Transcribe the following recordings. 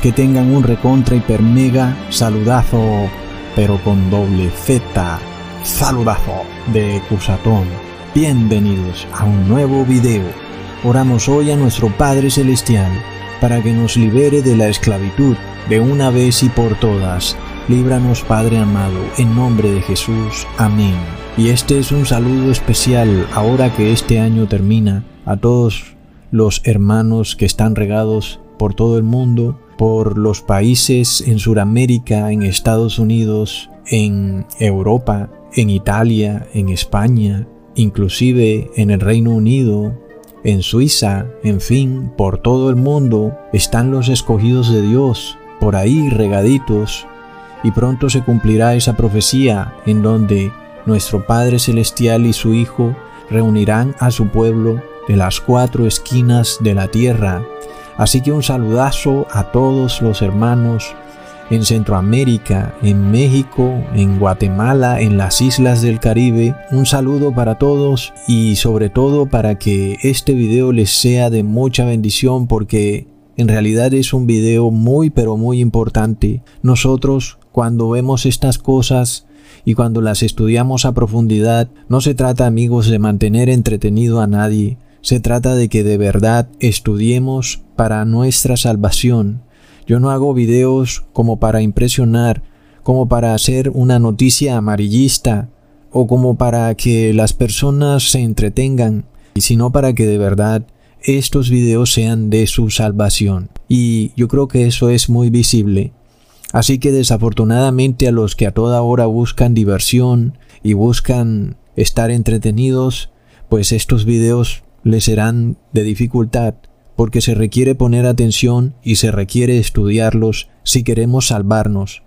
Que tengan un recontra hiper mega saludazo, pero con doble Z, saludazo de Cusatón. Bienvenidos a un nuevo video. Oramos hoy a nuestro Padre Celestial para que nos libere de la esclavitud de una vez y por todas. Líbranos Padre amado, en nombre de Jesús. Amén. Y este es un saludo especial ahora que este año termina a todos los hermanos que están regados por todo el mundo, por los países en Sudamérica, en Estados Unidos, en Europa, en Italia, en España, inclusive en el Reino Unido, en Suiza, en fin, por todo el mundo están los escogidos de Dios, por ahí regaditos, y pronto se cumplirá esa profecía en donde nuestro Padre Celestial y su Hijo reunirán a su pueblo de las cuatro esquinas de la tierra Así que un saludazo a todos los hermanos en Centroamérica, en México, en Guatemala, en las islas del Caribe. Un saludo para todos y sobre todo para que este video les sea de mucha bendición porque en realidad es un video muy pero muy importante. Nosotros cuando vemos estas cosas y cuando las estudiamos a profundidad, no se trata amigos de mantener entretenido a nadie, se trata de que de verdad estudiemos para nuestra salvación. Yo no hago videos como para impresionar, como para hacer una noticia amarillista o como para que las personas se entretengan, sino para que de verdad estos videos sean de su salvación. Y yo creo que eso es muy visible. Así que desafortunadamente a los que a toda hora buscan diversión y buscan estar entretenidos, pues estos videos le serán de dificultad, porque se requiere poner atención y se requiere estudiarlos si queremos salvarnos.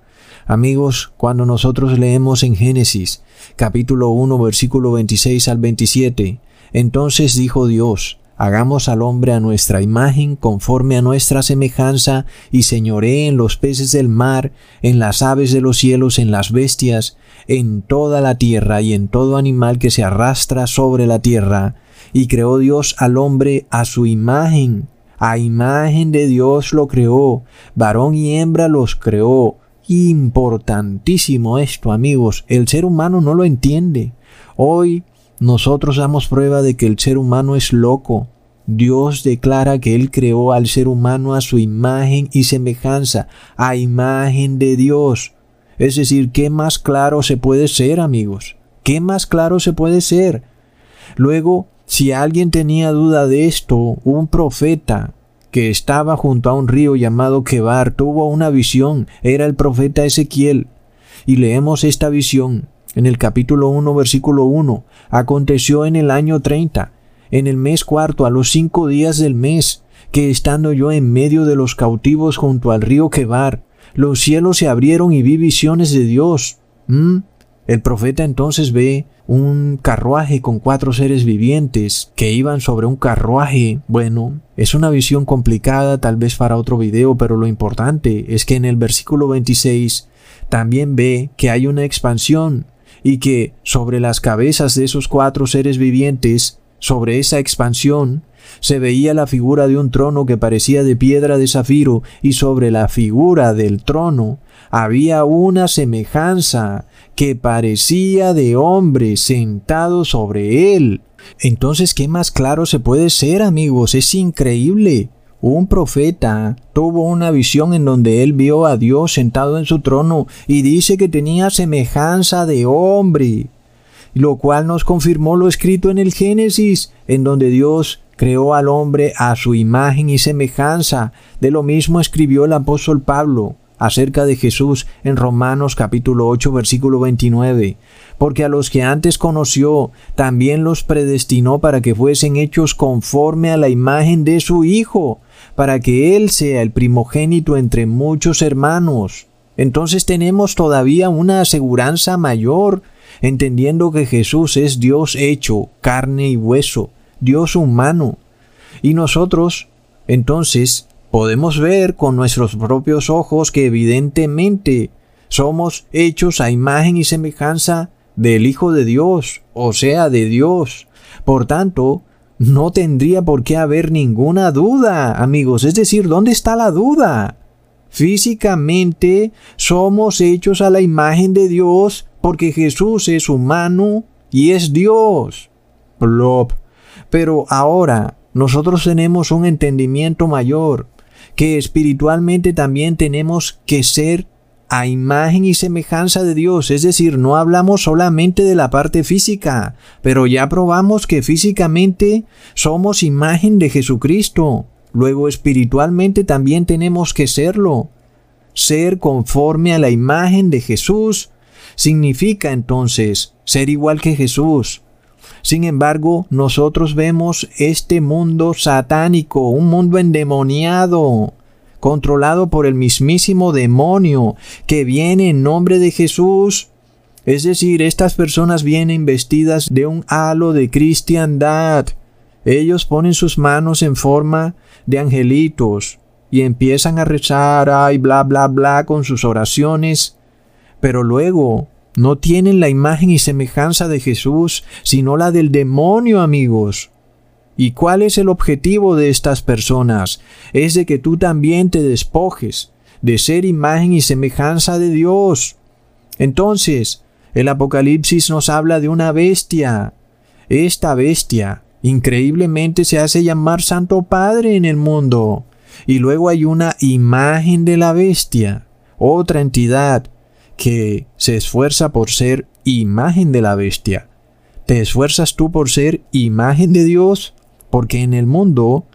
Amigos, cuando nosotros leemos en Génesis capítulo 1 versículo 26 al 27, entonces dijo Dios, Hagamos al hombre a nuestra imagen, conforme a nuestra semejanza, y señoree en los peces del mar, en las aves de los cielos, en las bestias, en toda la tierra y en todo animal que se arrastra sobre la tierra. Y creó Dios al hombre a su imagen. A imagen de Dios lo creó. Varón y hembra los creó. Importantísimo esto, amigos. El ser humano no lo entiende. Hoy nosotros damos prueba de que el ser humano es loco. Dios declara que Él creó al ser humano a su imagen y semejanza, a imagen de Dios. Es decir, ¿qué más claro se puede ser, amigos? ¿Qué más claro se puede ser? Luego, si alguien tenía duda de esto, un profeta que estaba junto a un río llamado Quebar tuvo una visión, era el profeta Ezequiel. Y leemos esta visión en el capítulo 1, versículo 1. Aconteció en el año 30, en el mes cuarto, a los cinco días del mes, que estando yo en medio de los cautivos junto al río Quebar, los cielos se abrieron y vi visiones de Dios. ¿Mm? El profeta entonces ve un carruaje con cuatro seres vivientes que iban sobre un carruaje. Bueno, es una visión complicada tal vez para otro video, pero lo importante es que en el versículo 26 también ve que hay una expansión y que sobre las cabezas de esos cuatro seres vivientes, sobre esa expansión, se veía la figura de un trono que parecía de piedra de zafiro, y sobre la figura del trono había una semejanza que parecía de hombre sentado sobre él. Entonces, ¿qué más claro se puede ser, amigos? Es increíble. Un profeta tuvo una visión en donde él vio a Dios sentado en su trono y dice que tenía semejanza de hombre, lo cual nos confirmó lo escrito en el Génesis, en donde Dios creó al hombre a su imagen y semejanza. De lo mismo escribió el apóstol Pablo acerca de Jesús en Romanos capítulo 8 versículo 29, porque a los que antes conoció también los predestinó para que fuesen hechos conforme a la imagen de su Hijo, para que Él sea el primogénito entre muchos hermanos. Entonces tenemos todavía una aseguranza mayor, entendiendo que Jesús es Dios hecho, carne y hueso, Dios humano. Y nosotros, entonces, podemos ver con nuestros propios ojos que evidentemente somos hechos a imagen y semejanza del Hijo de Dios, o sea, de Dios. Por tanto, no tendría por qué haber ninguna duda, amigos. Es decir, ¿dónde está la duda? Físicamente somos hechos a la imagen de Dios porque Jesús es humano y es Dios. Plop. Pero ahora nosotros tenemos un entendimiento mayor, que espiritualmente también tenemos que ser a imagen y semejanza de Dios, es decir, no hablamos solamente de la parte física, pero ya probamos que físicamente somos imagen de Jesucristo. Luego espiritualmente también tenemos que serlo. Ser conforme a la imagen de Jesús significa entonces ser igual que Jesús. Sin embargo, nosotros vemos este mundo satánico, un mundo endemoniado, controlado por el mismísimo demonio que viene en nombre de Jesús. Es decir, estas personas vienen vestidas de un halo de cristiandad. Ellos ponen sus manos en forma de angelitos y empiezan a rezar, ay, bla, bla, bla, con sus oraciones. Pero luego no tienen la imagen y semejanza de Jesús, sino la del demonio, amigos. ¿Y cuál es el objetivo de estas personas? Es de que tú también te despojes de ser imagen y semejanza de Dios. Entonces, el Apocalipsis nos habla de una bestia. Esta bestia increíblemente se hace llamar Santo Padre en el mundo. Y luego hay una imagen de la bestia, otra entidad que se esfuerza por ser imagen de la bestia. ¿Te esfuerzas tú por ser imagen de Dios? porque en el mundo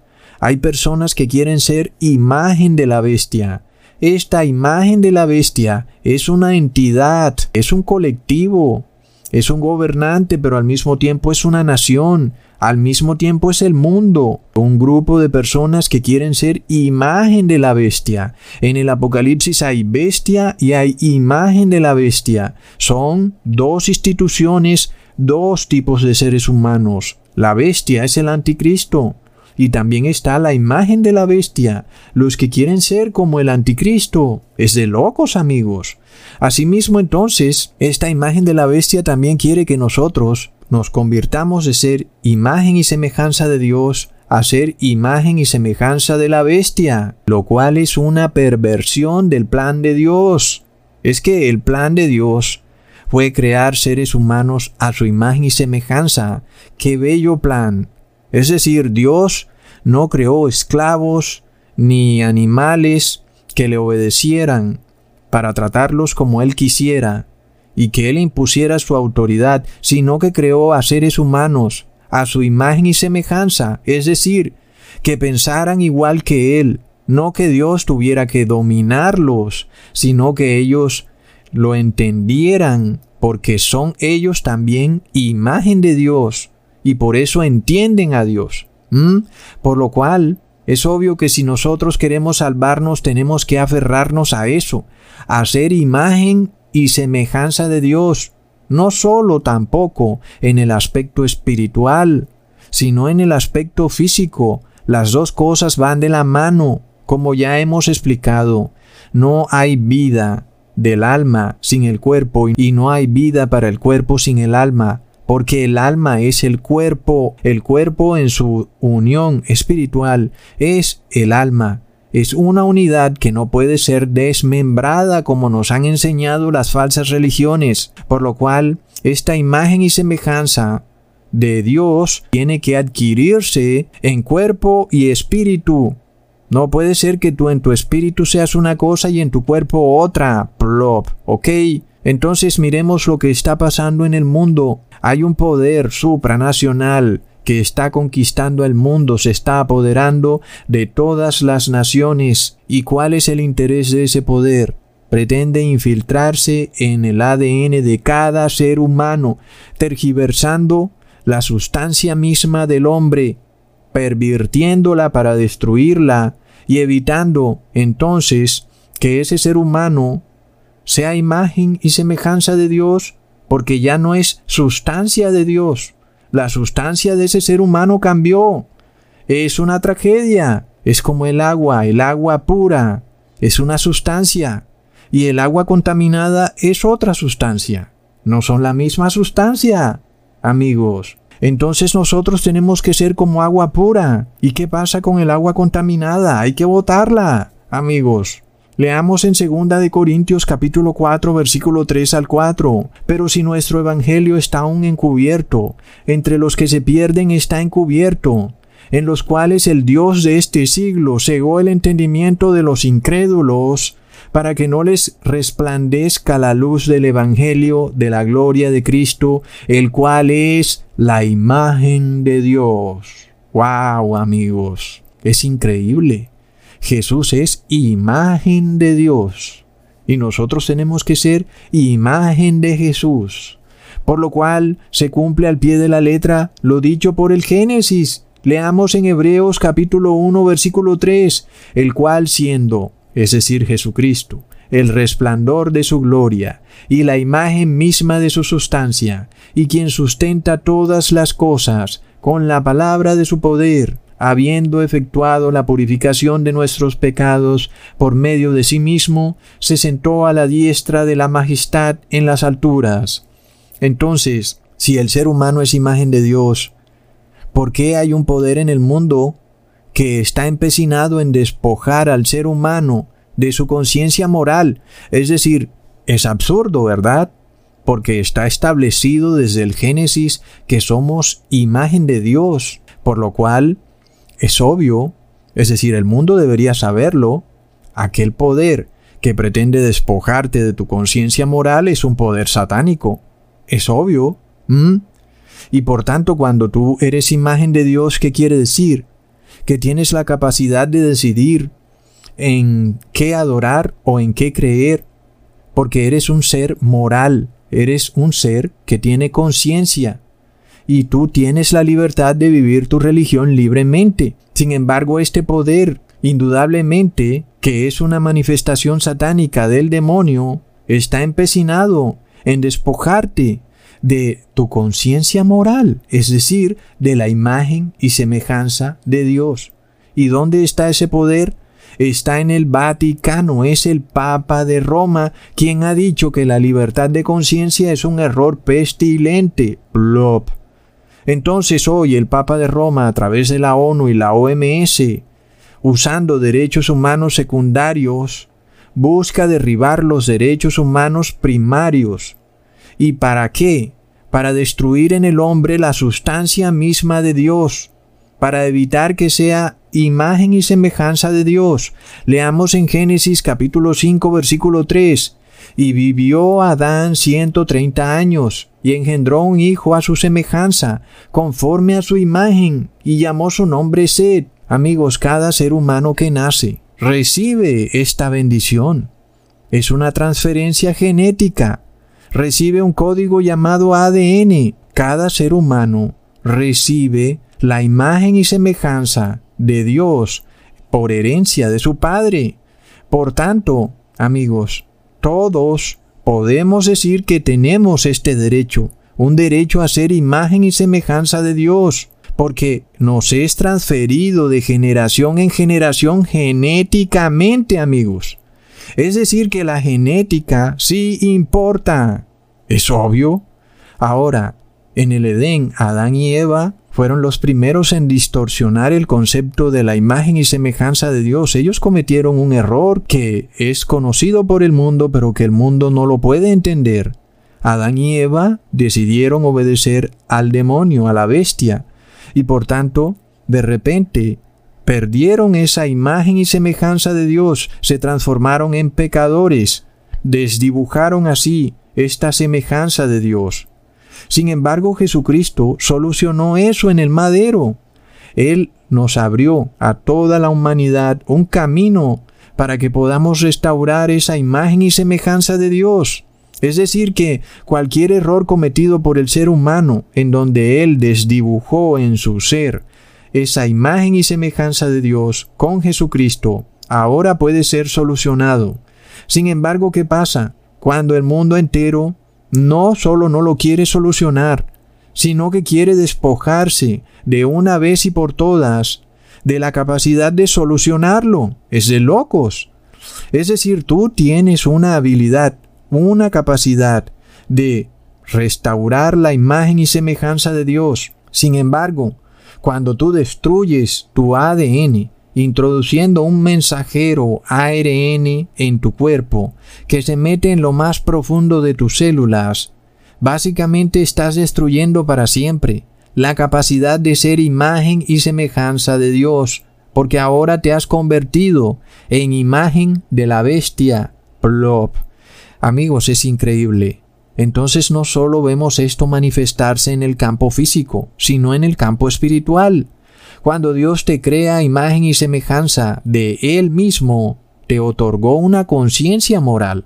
hay personas que quieren ser imagen de la bestia. Esta imagen de la bestia es una entidad, es un colectivo, es un gobernante, pero al mismo tiempo es una nación, al mismo tiempo es el mundo, un grupo de personas que quieren ser imagen de la bestia. En el Apocalipsis hay bestia y hay imagen de la bestia. Son dos instituciones, dos tipos de seres humanos. La bestia es el anticristo. Y también está la imagen de la bestia, los que quieren ser como el anticristo. Es de locos, amigos. Asimismo, entonces, esta imagen de la bestia también quiere que nosotros nos convirtamos de ser imagen y semejanza de Dios a ser imagen y semejanza de la bestia, lo cual es una perversión del plan de Dios. Es que el plan de Dios fue crear seres humanos a su imagen y semejanza. ¡Qué bello plan! Es decir, Dios no creó esclavos ni animales que le obedecieran para tratarlos como Él quisiera y que Él impusiera su autoridad, sino que creó a seres humanos a su imagen y semejanza, es decir, que pensaran igual que Él, no que Dios tuviera que dominarlos, sino que ellos lo entendieran, porque son ellos también imagen de Dios y por eso entienden a Dios. Por lo cual, es obvio que si nosotros queremos salvarnos tenemos que aferrarnos a eso, a ser imagen y semejanza de Dios, no solo tampoco en el aspecto espiritual, sino en el aspecto físico. Las dos cosas van de la mano, como ya hemos explicado. No hay vida del alma sin el cuerpo y no hay vida para el cuerpo sin el alma, porque el alma es el cuerpo, el cuerpo en su unión espiritual es el alma. Es una unidad que no puede ser desmembrada como nos han enseñado las falsas religiones, por lo cual esta imagen y semejanza de Dios tiene que adquirirse en cuerpo y espíritu, no puede ser que tú en tu espíritu seas una cosa y en tu cuerpo otra. Plop. ¿Ok? Entonces miremos lo que está pasando en el mundo. Hay un poder supranacional que está conquistando el mundo, se está apoderando de todas las naciones. ¿Y cuál es el interés de ese poder? Pretende infiltrarse en el ADN de cada ser humano, tergiversando la sustancia misma del hombre, pervirtiéndola para destruirla, y evitando entonces que ese ser humano sea imagen y semejanza de Dios, porque ya no es sustancia de Dios. La sustancia de ese ser humano cambió. Es una tragedia. Es como el agua, el agua pura. Es una sustancia. Y el agua contaminada es otra sustancia. No son la misma sustancia, amigos. Entonces nosotros tenemos que ser como agua pura. ¿Y qué pasa con el agua contaminada? Hay que botarla, amigos. Leamos en 2 de Corintios capítulo 4 versículo 3 al 4. Pero si nuestro evangelio está aún encubierto, entre los que se pierden está encubierto, en los cuales el Dios de este siglo cegó el entendimiento de los incrédulos, para que no les resplandezca la luz del Evangelio de la gloria de Cristo, el cual es la imagen de Dios. ¡Wow, amigos! Es increíble. Jesús es imagen de Dios. Y nosotros tenemos que ser imagen de Jesús. Por lo cual se cumple al pie de la letra lo dicho por el Génesis. Leamos en Hebreos capítulo 1 versículo 3, el cual siendo, es decir, Jesucristo, el resplandor de su gloria y la imagen misma de su sustancia, y quien sustenta todas las cosas con la palabra de su poder, habiendo efectuado la purificación de nuestros pecados por medio de sí mismo, se sentó a la diestra de la majestad en las alturas. Entonces, si el ser humano es imagen de Dios, ¿por qué hay un poder en el mundo que está empecinado en despojar al ser humano de su conciencia moral? Es decir, es absurdo, ¿verdad? Porque está establecido desde el Génesis que somos imagen de Dios, por lo cual es obvio, es decir, el mundo debería saberlo, aquel poder que pretende despojarte de tu conciencia moral es un poder satánico. Es obvio. Y por tanto, cuando tú eres imagen de Dios, ¿qué quiere decir? Que tienes la capacidad de decidir en qué adorar o en qué creer, porque eres un ser moral, eres un ser que tiene conciencia, y tú tienes la libertad de vivir tu religión libremente. Sin embargo, este poder, indudablemente, que es una manifestación satánica del demonio, está empecinado en despojarte de tu conciencia moral, es decir, de la imagen y semejanza de Dios. ¿Y dónde está ese poder? Está en el Vaticano, es el Papa de Roma quien ha dicho que la libertad de conciencia es un error pestilente. Plop. Entonces hoy el Papa de Roma, a través de la ONU y la OMS, usando derechos humanos secundarios, busca derribar los derechos humanos primarios. ¿Y para qué? Para destruir en el hombre la sustancia misma de Dios, para evitar que sea imagen y semejanza de Dios. Leamos en Génesis capítulo 5 versículo 3. Y vivió Adán ciento treinta años, y engendró un hijo a su semejanza, conforme a su imagen, y llamó su nombre Sed. Amigos, cada ser humano que nace recibe esta bendición. Es una transferencia genética. Recibe un código llamado ADN. Cada ser humano recibe la imagen y semejanza de Dios por herencia de su Padre. Por tanto, amigos, todos podemos decir que tenemos este derecho, un derecho a ser imagen y semejanza de Dios, porque nos es transferido de generación en generación genéticamente, amigos. Es decir, que la genética sí importa. ¿Es obvio? Ahora, en el Edén, Adán y Eva fueron los primeros en distorsionar el concepto de la imagen y semejanza de Dios. Ellos cometieron un error que es conocido por el mundo, pero que el mundo no lo puede entender. Adán y Eva decidieron obedecer al demonio, a la bestia, y por tanto, de repente, perdieron esa imagen y semejanza de Dios, se transformaron en pecadores, desdibujaron así esta semejanza de Dios. Sin embargo, Jesucristo solucionó eso en el madero. Él nos abrió a toda la humanidad un camino para que podamos restaurar esa imagen y semejanza de Dios. Es decir, que cualquier error cometido por el ser humano, en donde Él desdibujó en su ser esa imagen y semejanza de Dios con Jesucristo, ahora puede ser solucionado. Sin embargo, ¿qué pasa? Cuando el mundo entero no solo no lo quiere solucionar, sino que quiere despojarse de una vez y por todas de la capacidad de solucionarlo. Es de locos. Es decir, tú tienes una habilidad, una capacidad de restaurar la imagen y semejanza de Dios, Sin embargo, cuando tú destruyes tu ADN, introduciendo un mensajero ARN en tu cuerpo que se mete en lo más profundo de tus células, básicamente estás destruyendo para siempre la capacidad de ser imagen y semejanza de Dios, porque ahora te has convertido en imagen de la bestia. Plop. Amigos, es increíble. Entonces no solo vemos esto manifestarse en el campo físico, sino en el campo espiritual. Cuando Dios te crea imagen y semejanza de Él mismo, te otorgó una conciencia moral.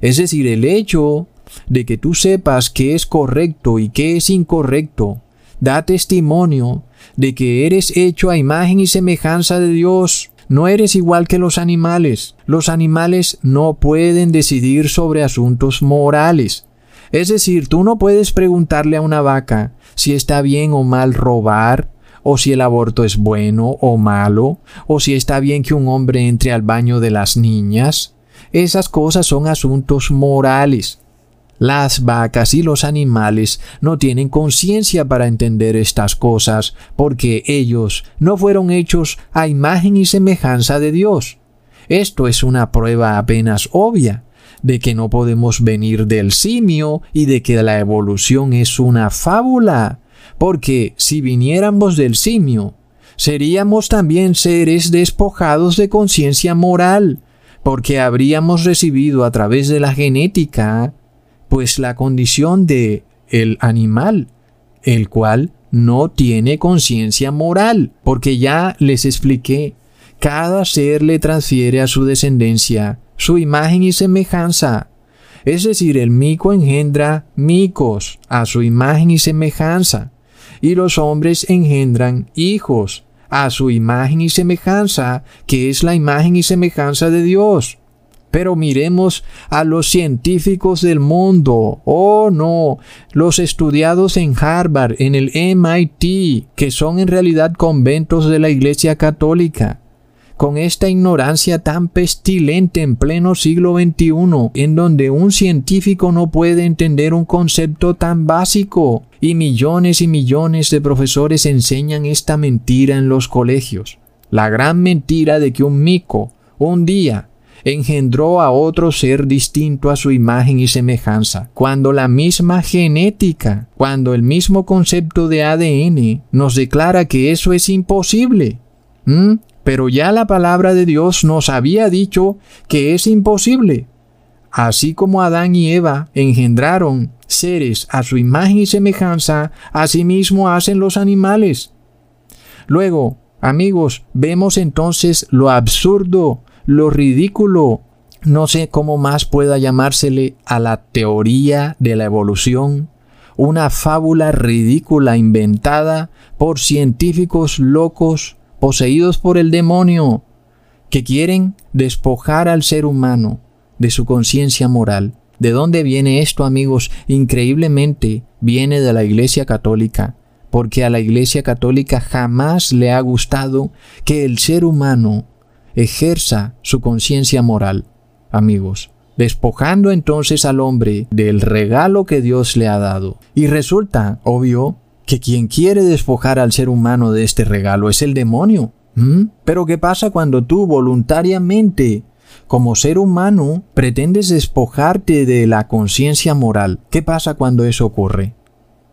Es decir, el hecho de que tú sepas qué es correcto y qué es incorrecto, da testimonio de que eres hecho a imagen y semejanza de Dios. No eres igual que los animales. Los animales no pueden decidir sobre asuntos morales. Es decir, tú no puedes preguntarle a una vaca si está bien o mal robar, o si el aborto es bueno o malo, o si está bien que un hombre entre al baño de las niñas. Esas cosas son asuntos morales. Las vacas y los animales no tienen conciencia para entender estas cosas, porque ellos no fueron hechos a imagen y semejanza de Dios. Esto es una prueba apenas obvia de que no podemos venir del simio y de que la evolución es una fábula, porque si viniéramos del simio, seríamos también seres despojados de conciencia moral, porque habríamos recibido a través de la genética, pues la condición de el animal, el cual no tiene conciencia moral, porque ya les expliqué, cada ser le transfiere a su descendencia su imagen y semejanza. Es decir, el mico engendra micos a su imagen y semejanza, y los hombres engendran hijos a su imagen y semejanza, que es la imagen y semejanza de Dios. Pero miremos a los científicos del mundo. Oh no, los estudiados en Harvard, en el MIT, que son en realidad conventos de la Iglesia Católica con esta ignorancia tan pestilente en pleno siglo XXI, en donde un científico no puede entender un concepto tan básico, y millones y millones de profesores enseñan esta mentira en los colegios. La gran mentira de que un mico, un día, engendró a otro ser distinto a su imagen y semejanza, cuando la misma genética, cuando el mismo concepto de ADN nos declara que eso es imposible. ¿Mm? Pero ya la palabra de Dios nos había dicho que es imposible. Así como Adán y Eva engendraron seres a su imagen y semejanza, asimismo hacen los animales. Luego, amigos, vemos entonces lo absurdo, lo ridículo, no sé cómo más pueda llamársele a la teoría de la evolución, una fábula ridícula inventada por científicos locos poseídos por el demonio, que quieren despojar al ser humano de su conciencia moral. ¿De dónde viene esto, amigos? Increíblemente viene de la Iglesia Católica, porque a la Iglesia Católica jamás le ha gustado que el ser humano ejerza su conciencia moral, amigos, despojando entonces al hombre del regalo que Dios le ha dado. Y resulta, obvio, que quien quiere despojar al ser humano de este regalo es el demonio. Pero ¿qué pasa cuando tú voluntariamente, como ser humano, pretendes despojarte de la conciencia moral? ¿Qué pasa cuando eso ocurre?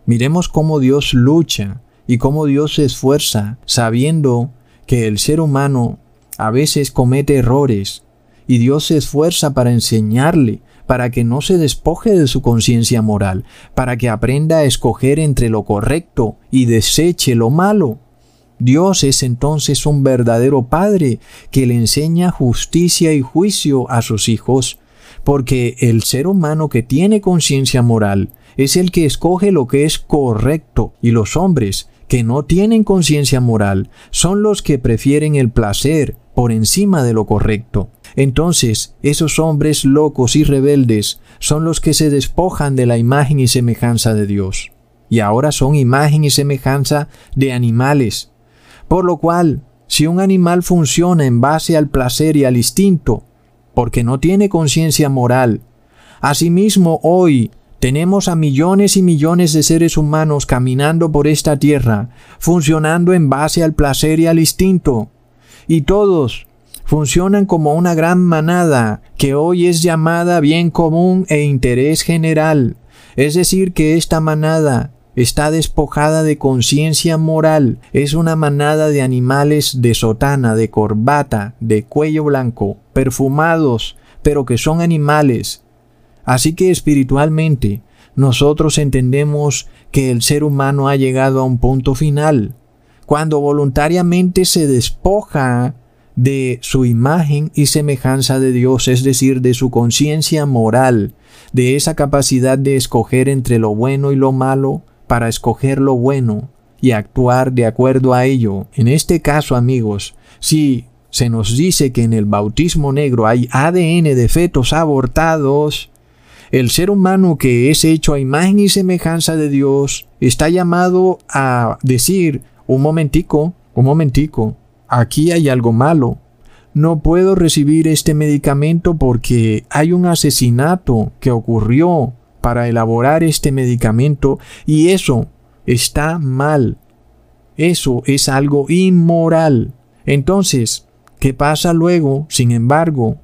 Miremos cómo Dios lucha y cómo Dios se esfuerza sabiendo que el ser humano a veces comete errores y Dios se esfuerza para enseñarle para que no se despoje de su conciencia moral, para que aprenda a escoger entre lo correcto y deseche lo malo. Dios es entonces un verdadero Padre que le enseña justicia y juicio a sus hijos, porque el ser humano que tiene conciencia moral es el que escoge lo que es correcto, y los hombres que no tienen conciencia moral son los que prefieren el placer por encima de lo correcto. Entonces, esos hombres locos y rebeldes son los que se despojan de la imagen y semejanza de Dios. Y ahora son imagen y semejanza de animales. Por lo cual, si un animal funciona en base al placer y al instinto, porque no tiene conciencia moral, asimismo hoy Tenemos a millones y millones de seres humanos caminando por esta tierra, funcionando en base al placer y al instinto. Y todos funcionan como una gran manada que hoy es llamada bien común e interés general. Es decir, que esta manada está despojada de conciencia moral, es una manada de animales de sotana, de corbata, de cuello blanco, perfumados, pero que son animales. Así que espiritualmente nosotros entendemos que el ser humano ha llegado a un punto final, cuando voluntariamente se despoja de su imagen y semejanza de Dios, es decir, de su conciencia moral, de esa capacidad de escoger entre lo bueno y lo malo, para escoger lo bueno y actuar de acuerdo a ello. En este caso, amigos, si se nos dice que en el bautismo negro hay ADN de fetos abortados, el ser humano que es hecho a imagen y semejanza de Dios está llamado a decir, un momentico, un momentico, aquí hay algo malo. No puedo recibir este medicamento porque hay un asesinato que ocurrió para elaborar este medicamento y eso está mal. Eso es algo inmoral. Entonces, ¿qué pasa luego, sin embargo,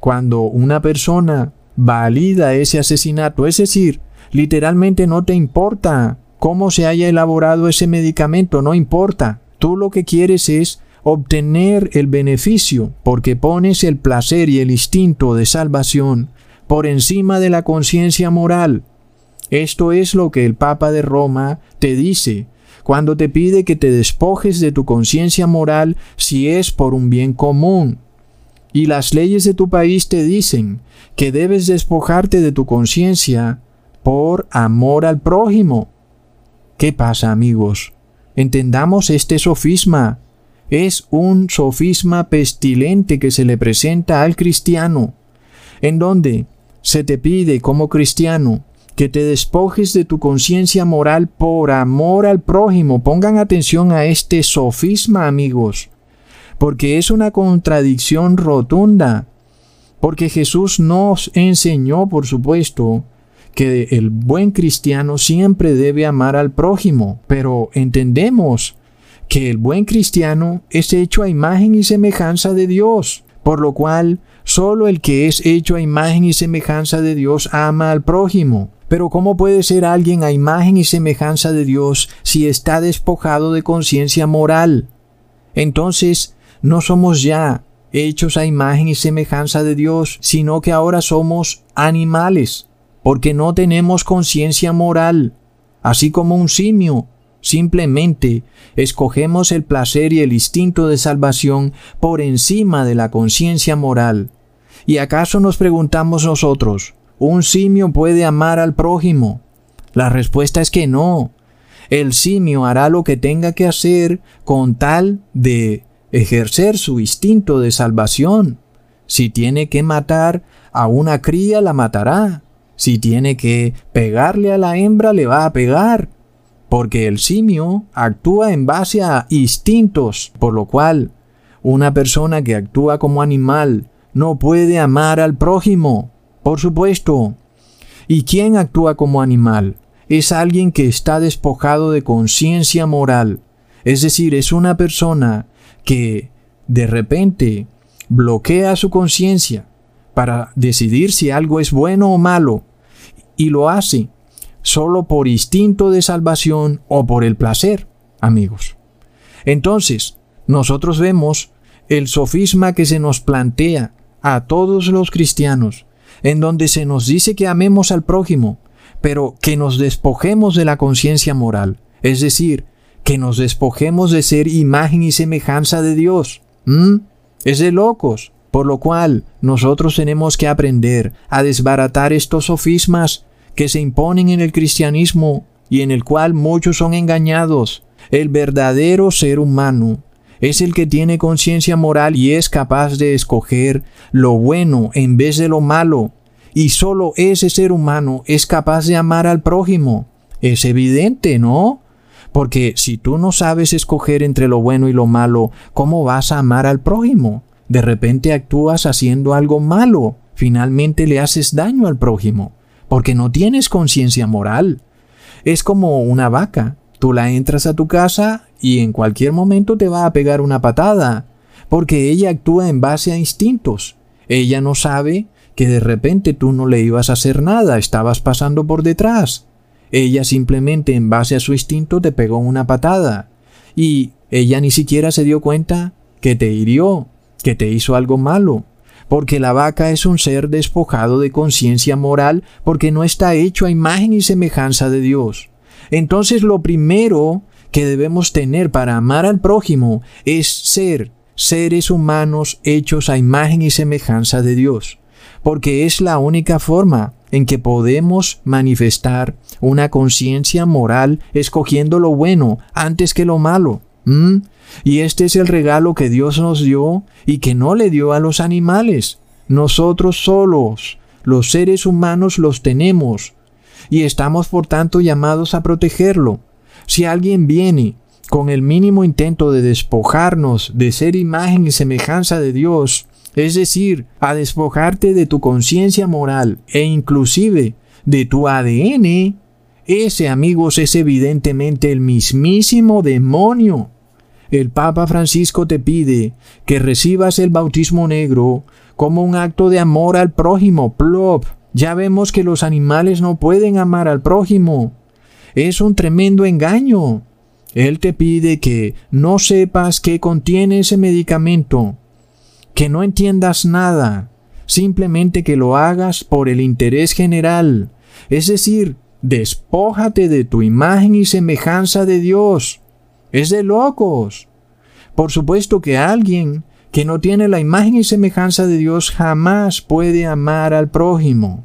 cuando una persona valida ese asesinato? Es decir, literalmente no te importa cómo se haya elaborado ese medicamento, no importa. Tú lo que quieres es obtener el beneficio porque pones el placer y el instinto de salvación por encima de la conciencia moral. Esto es lo que el Papa de Roma te dice cuando te pide que te despojes de tu conciencia moral si es por un bien común. Y las leyes de tu país te dicen que debes despojarte de tu conciencia por amor al prójimo. ¿Qué pasa, amigos? Entendamos este sofisma. Es un sofisma pestilente que se le presenta al cristiano, en donde se te pide como cristiano que te despojes de tu conciencia moral por amor al prójimo. Pongan atención a este sofisma, amigos, porque es una contradicción rotunda. Porque Jesús nos enseñó, por supuesto, que el buen cristiano siempre debe amar al prójimo, pero entendemos que el buen cristiano es hecho a imagen y semejanza de Dios, por lo cual Solo el que es hecho a imagen y semejanza de Dios ama al prójimo. Pero ¿cómo puede ser alguien a imagen y semejanza de Dios si está despojado de conciencia moral? Entonces, no somos ya hechos a imagen y semejanza de Dios, sino que ahora somos animales, porque no tenemos conciencia moral, así como un simio Simplemente escogemos el placer y el instinto de salvación por encima de la conciencia moral. ¿Y acaso nos preguntamos nosotros, ¿un simio puede amar al prójimo? La respuesta es que no. El simio hará lo que tenga que hacer con tal de ejercer su instinto de salvación. Si tiene que matar a una cría, la matará. Si tiene que pegarle a la hembra, le va a pegar porque el simio actúa en base a instintos, por lo cual una persona que actúa como animal no puede amar al prójimo, por supuesto. ¿Y quién actúa como animal? Es alguien que está despojado de conciencia moral, es decir, es una persona que de repente bloquea su conciencia para decidir si algo es bueno o malo, y lo hace solo por instinto de salvación o por el placer, amigos. Entonces, nosotros vemos el sofisma que se nos plantea a todos los cristianos, en donde se nos dice que amemos al prójimo, pero que nos despojemos de la conciencia moral, es decir, que nos despojemos de ser imagen y semejanza de Dios. Es de locos. Por lo cual, nosotros tenemos que aprender a desbaratar estos sofismas que se imponen en el cristianismo y en el cual muchos son engañados. El verdadero ser humano es el que tiene conciencia moral y es capaz de escoger lo bueno en vez de lo malo. Y solo ese ser humano es capaz de amar al prójimo. Es evidente, ¿no? Porque si tú no sabes escoger entre lo bueno y lo malo, ¿cómo vas a amar al prójimo? De repente actúas haciendo algo malo. Finalmente le haces daño al prójimo porque no tienes conciencia moral. Es como una vaca. Tú la entras a tu casa y en cualquier momento te va a pegar una patada, porque ella actúa en base a instintos. Ella no sabe que de repente tú no le ibas a hacer nada, estabas pasando por detrás. Ella simplemente en base a su instinto te pegó una patada. Y ella ni siquiera se dio cuenta que te hirió, que te hizo algo malo. Porque la vaca es un ser despojado de conciencia moral porque no está hecho a imagen y semejanza de Dios. Entonces lo primero que debemos tener para amar al prójimo es ser seres humanos hechos a imagen y semejanza de Dios, porque es la única forma en que podemos manifestar una conciencia moral escogiendo lo bueno antes que lo malo. Y este es el regalo que Dios nos dio y que no le dio a los animales. Nosotros solos, los seres humanos, los tenemos y estamos por tanto llamados a protegerlo. Si alguien viene con el mínimo intento de despojarnos de ser imagen y semejanza de Dios, es decir, a despojarte de tu conciencia moral e inclusive de tu ADN, ese amigos es evidentemente el mismísimo demonio. El Papa Francisco te pide que recibas el bautismo negro como un acto de amor al prójimo, plop. Ya vemos que los animales no pueden amar al prójimo. Es un tremendo engaño. Él te pide que no sepas qué contiene ese medicamento, que no entiendas nada, simplemente que lo hagas por el interés general, es decir, despójate de tu imagen y semejanza de Dios. Es de locos. Por supuesto que alguien que no tiene la imagen y semejanza de Dios jamás puede amar al prójimo.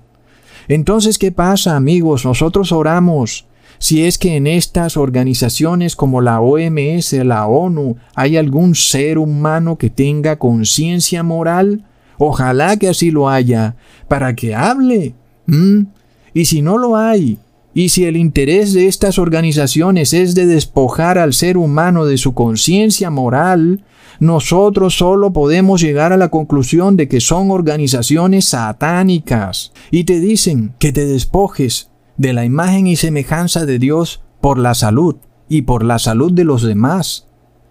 Entonces, ¿qué pasa, amigos? Nosotros oramos. Si es que en estas organizaciones como la OMS, la ONU, hay algún ser humano que tenga conciencia moral, ojalá que así lo haya, para que hable. Y si no lo hay, y si el interés de estas organizaciones es de despojar al ser humano de su conciencia moral, nosotros solo podemos llegar a la conclusión de que son organizaciones satánicas y te dicen que te despojes de la imagen y semejanza de Dios por la salud y por la salud de los demás.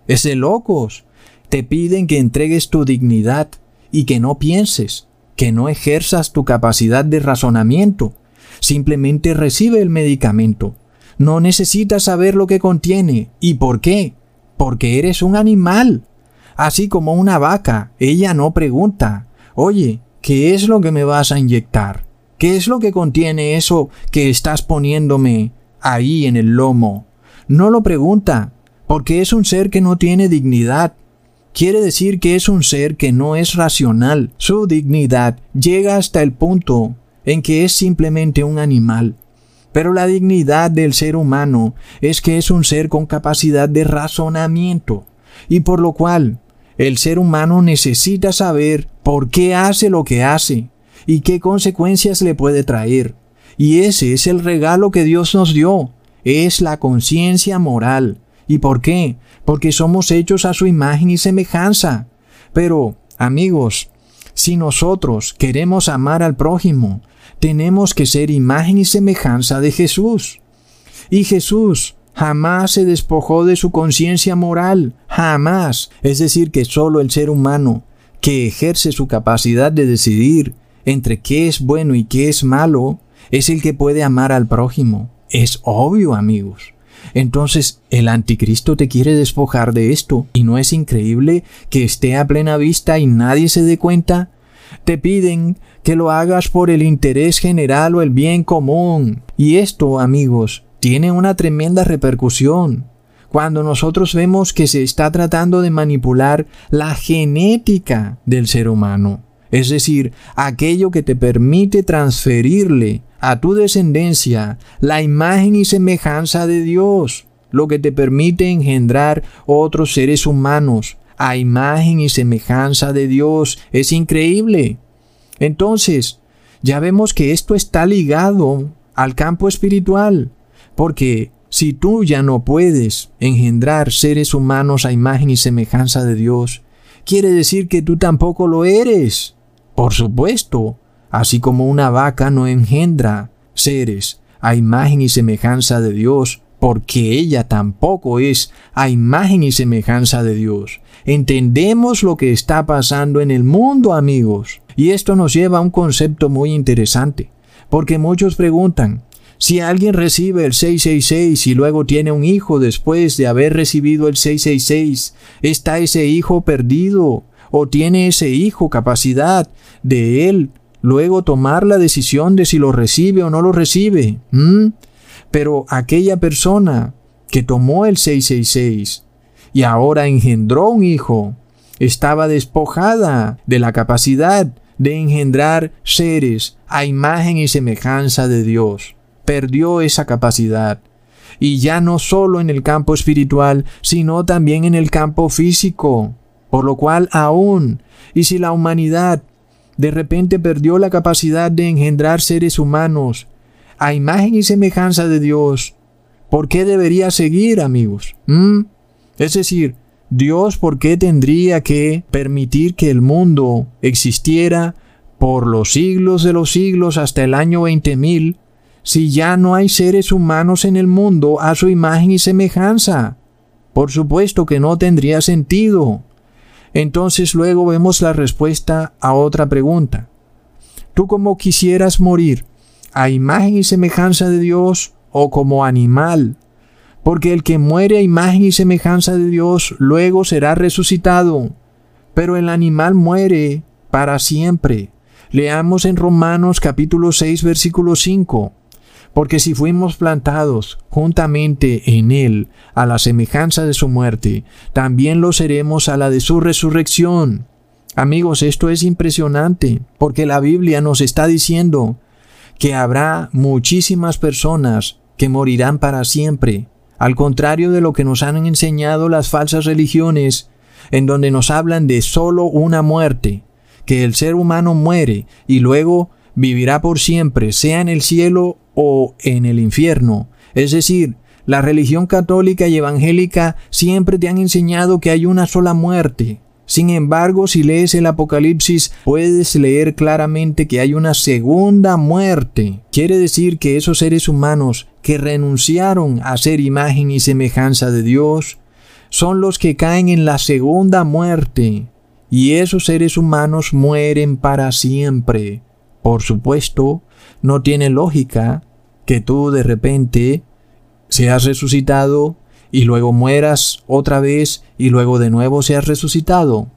Es de locos. Te piden que entregues tu dignidad y que no pienses, que no ejerzas tu capacidad de razonamiento. Simplemente recibe el medicamento. No necesitas saber lo que contiene. ¿Y por qué? Porque eres un animal así como una vaca. Ella no pregunta, oye, ¿qué es lo que me vas a inyectar? ¿Qué es lo que contiene eso que estás poniéndome ahí en el lomo? No lo pregunta, porque es un ser que no tiene dignidad. Quiere decir que es un ser que no es racional. Su dignidad llega hasta el punto en que es simplemente un animal. Pero la dignidad del ser humano es que es un ser con capacidad de razonamiento, y por lo cual el ser humano necesita saber por qué hace lo que hace y qué consecuencias le puede traer. Y ese es el regalo que Dios nos dio, es la conciencia moral. ¿Y por qué? Porque somos hechos a su imagen y semejanza. Pero, amigos, si nosotros queremos amar al prójimo, tenemos que ser imagen y semejanza de Jesús. Y Jesús jamás se despojó de su conciencia moral, jamás. Es decir, que solo el ser humano, que ejerce su capacidad de decidir entre qué es bueno y qué es malo, es el que puede amar al prójimo. Es obvio, amigos. Entonces, el anticristo te quiere despojar de esto, y no es increíble que esté a plena vista y nadie se dé cuenta. Te piden que lo hagas por el interés general o el bien común. Y esto, amigos, tiene una tremenda repercusión. Cuando nosotros vemos que se está tratando de manipular la genética del ser humano, es decir, aquello que te permite transferirle a tu descendencia la imagen y semejanza de Dios, lo que te permite engendrar otros seres humanos a imagen y semejanza de Dios. Es increíble. Entonces, ya vemos que esto está ligado al campo espiritual. Porque si tú ya no puedes engendrar seres humanos a imagen y semejanza de Dios, quiere decir que tú tampoco lo eres. Por supuesto, así como una vaca no engendra seres a imagen y semejanza de Dios, porque ella tampoco es a imagen y semejanza de Dios. Entendemos lo que está pasando en el mundo, amigos. Y esto nos lleva a un concepto muy interesante, porque muchos preguntan, si alguien recibe el 666 y luego tiene un hijo después de haber recibido el 666, ¿está ese hijo perdido? ¿O tiene ese hijo capacidad de él luego tomar la decisión de si lo recibe o no lo recibe? Pero aquella persona que tomó el 666 y ahora engendró un hijo, estaba despojada de la capacidad de engendrar seres a imagen y semejanza de Dios perdió esa capacidad. Y ya no solo en el campo espiritual, sino también en el campo físico. Por lo cual aún, y si la humanidad de repente perdió la capacidad de engendrar seres humanos a imagen y semejanza de Dios, ¿por qué debería seguir, amigos? ¿Mm? Es decir, Dios, ¿por qué tendría que permitir que el mundo existiera por los siglos de los siglos hasta el año 20.000 si ya no hay seres humanos en el mundo a su imagen y semejanza? Por supuesto que no tendría sentido. Entonces luego vemos la respuesta a otra pregunta. ¿Tú como quisieras morir? ¿A imagen y semejanza de Dios o como animal? Porque el que muere a imagen y semejanza de Dios luego será resucitado. Pero el animal muere para siempre. Leamos en Romanos capítulo 6 versículo 5. Porque si fuimos plantados juntamente en Él a la semejanza de su muerte, también lo seremos a la de su resurrección. Amigos, esto es impresionante, porque la Biblia nos está diciendo que habrá muchísimas personas que morirán para siempre, al contrario de lo que nos han enseñado las falsas religiones, en donde nos hablan de solo una muerte, que el ser humano muere y luego vivirá por siempre, sea en el cielo o en el infierno. Es decir, la religión católica y evangélica siempre te han enseñado que hay una sola muerte. Sin embargo, si lees el Apocalipsis, puedes leer claramente que hay una segunda muerte. Quiere decir que esos seres humanos que renunciaron a ser imagen y semejanza de Dios, son los que caen en la segunda muerte. Y esos seres humanos mueren para siempre. Por supuesto, no tiene lógica que tú de repente seas resucitado y luego mueras otra vez y luego de nuevo seas resucitado.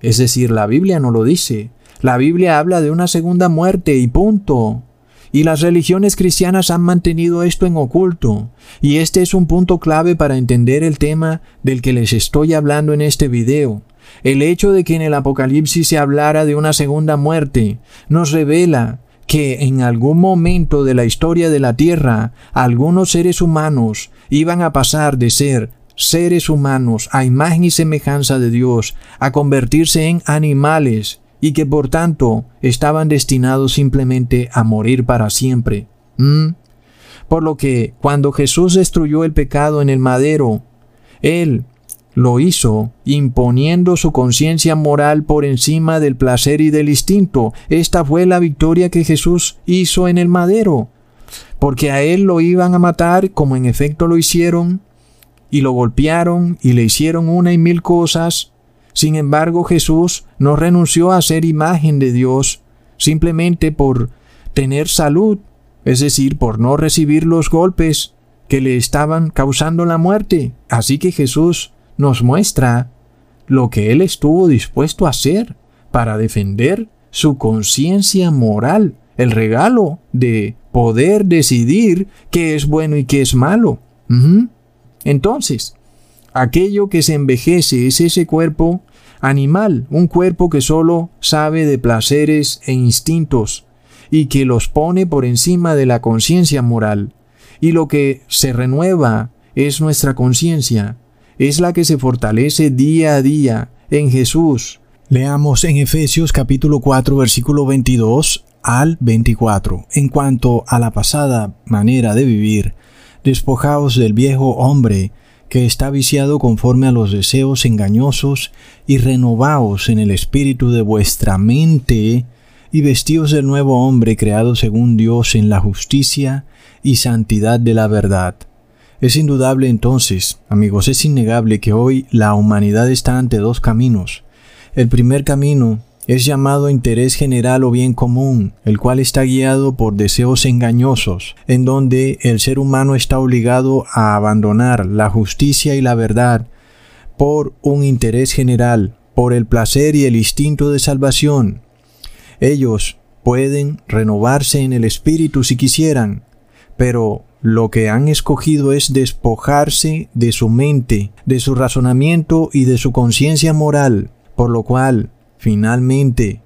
Es decir, la Biblia no lo dice. La Biblia habla de una segunda muerte y punto. Y las religiones cristianas han mantenido esto en oculto. Y este es un punto clave para entender el tema del que les estoy hablando en este video. El hecho de que en el Apocalipsis se hablara de una segunda muerte nos revela que en algún momento de la historia de la Tierra algunos seres humanos iban a pasar de ser seres humanos a imagen y semejanza de Dios a convertirse en animales y que por tanto estaban destinados simplemente a morir para siempre. ¿Mm? Por lo que cuando Jesús destruyó el pecado en el madero, Él lo hizo imponiendo su conciencia moral por encima del placer y del instinto. Esta fue la victoria que Jesús hizo en el madero. Porque a él lo iban a matar como en efecto lo hicieron, y lo golpearon y le hicieron una y mil cosas. Sin embargo, Jesús no renunció a ser imagen de Dios simplemente por tener salud, es decir, por no recibir los golpes que le estaban causando la muerte. Así que Jesús nos muestra lo que él estuvo dispuesto a hacer para defender su conciencia moral, el regalo de poder decidir qué es bueno y qué es malo. Entonces, aquello que se envejece es ese cuerpo animal, un cuerpo que solo sabe de placeres e instintos y que los pone por encima de la conciencia moral. Y lo que se renueva es nuestra conciencia, es la que se fortalece día a día en Jesús. Leamos en Efesios capítulo 4 versículo 22 al 24. En cuanto a la pasada manera de vivir, despojaos del viejo hombre que está viciado conforme a los deseos engañosos y renovaos en el espíritu de vuestra mente, y vestidos del nuevo hombre creado según Dios en la justicia y santidad de la verdad. Es indudable entonces, amigos, es innegable que hoy la humanidad está ante dos caminos. El primer camino es llamado interés general o bien común, el cual está guiado por deseos engañosos, en donde el ser humano está obligado a abandonar la justicia y la verdad por un interés general, por el placer y el instinto de salvación. Ellos pueden renovarse en el espíritu si quisieran, pero lo que han escogido es despojarse de su mente, de su razonamiento y de su conciencia moral, por lo cual, finalmente,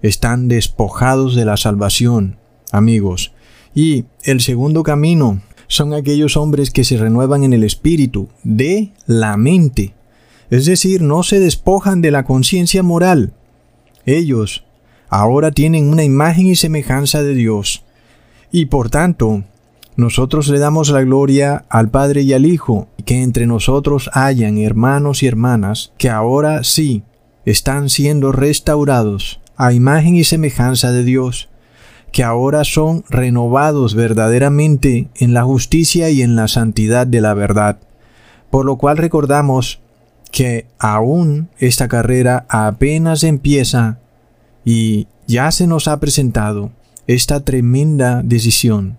están despojados de la salvación, amigos. Y el segundo camino son aquellos hombres que se renuevan en el espíritu, de la mente, es decir, no se despojan de la conciencia moral. Ellos ahora tienen una imagen y semejanza de Dios, y por tanto, nosotros le damos la gloria al Padre y al Hijo, que entre nosotros hayan hermanos y hermanas que ahora sí están siendo restaurados a imagen y semejanza de Dios, que ahora son renovados verdaderamente en la justicia y en la santidad de la verdad. Por lo cual recordamos que aún esta carrera apenas empieza y ya se nos ha presentado esta tremenda decisión,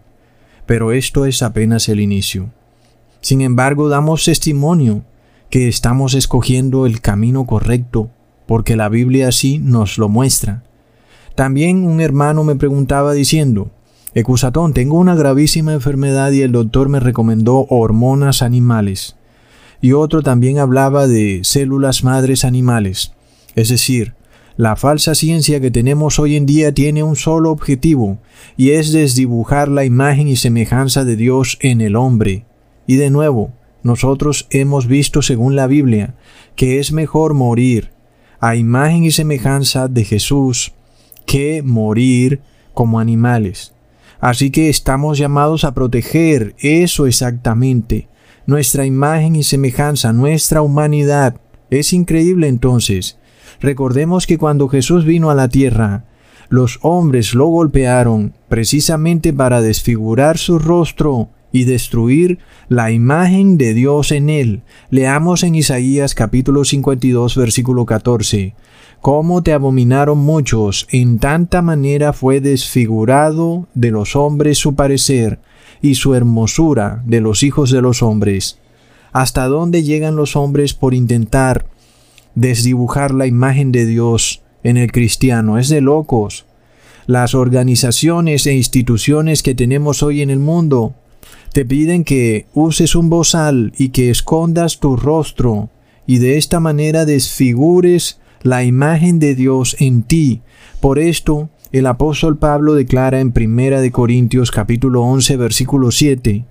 pero esto es apenas el inicio. Sin embargo, damos testimonio que estamos escogiendo el camino correcto, porque la Biblia así nos lo muestra. También un hermano me preguntaba diciendo, Ecusatón, tengo una gravísima enfermedad y el doctor me recomendó hormonas animales y otro también hablaba de células madres animales. Es decir, la falsa ciencia que tenemos hoy en día tiene un solo objetivo, y es desdibujar la imagen y semejanza de Dios en el hombre. Y de nuevo, nosotros hemos visto según la Biblia que es mejor morir a imagen y semejanza de Jesús que morir como animales. Así que estamos llamados a proteger eso exactamente, nuestra imagen y semejanza, nuestra humanidad. Es increíble entonces. Recordemos que cuando Jesús vino a la tierra, los hombres lo golpearon precisamente para desfigurar su rostro y destruir la imagen de Dios en él. Leamos en Isaías capítulo 52 versículo 14. Cómo te abominaron muchos, en tanta manera fue desfigurado de los hombres su parecer, y su hermosura de los hijos de los hombres. ¿Hasta dónde llegan los hombres por intentar desdibujar la imagen de Dios en el cristiano? Es de locos. Las organizaciones e instituciones que tenemos hoy en el mundo te piden que uses un bozal y que escondas tu rostro y de esta manera desfigures la imagen de Dios en ti. Por esto el apóstol Pablo declara en Primera de Corintios capítulo 11 versículo 7,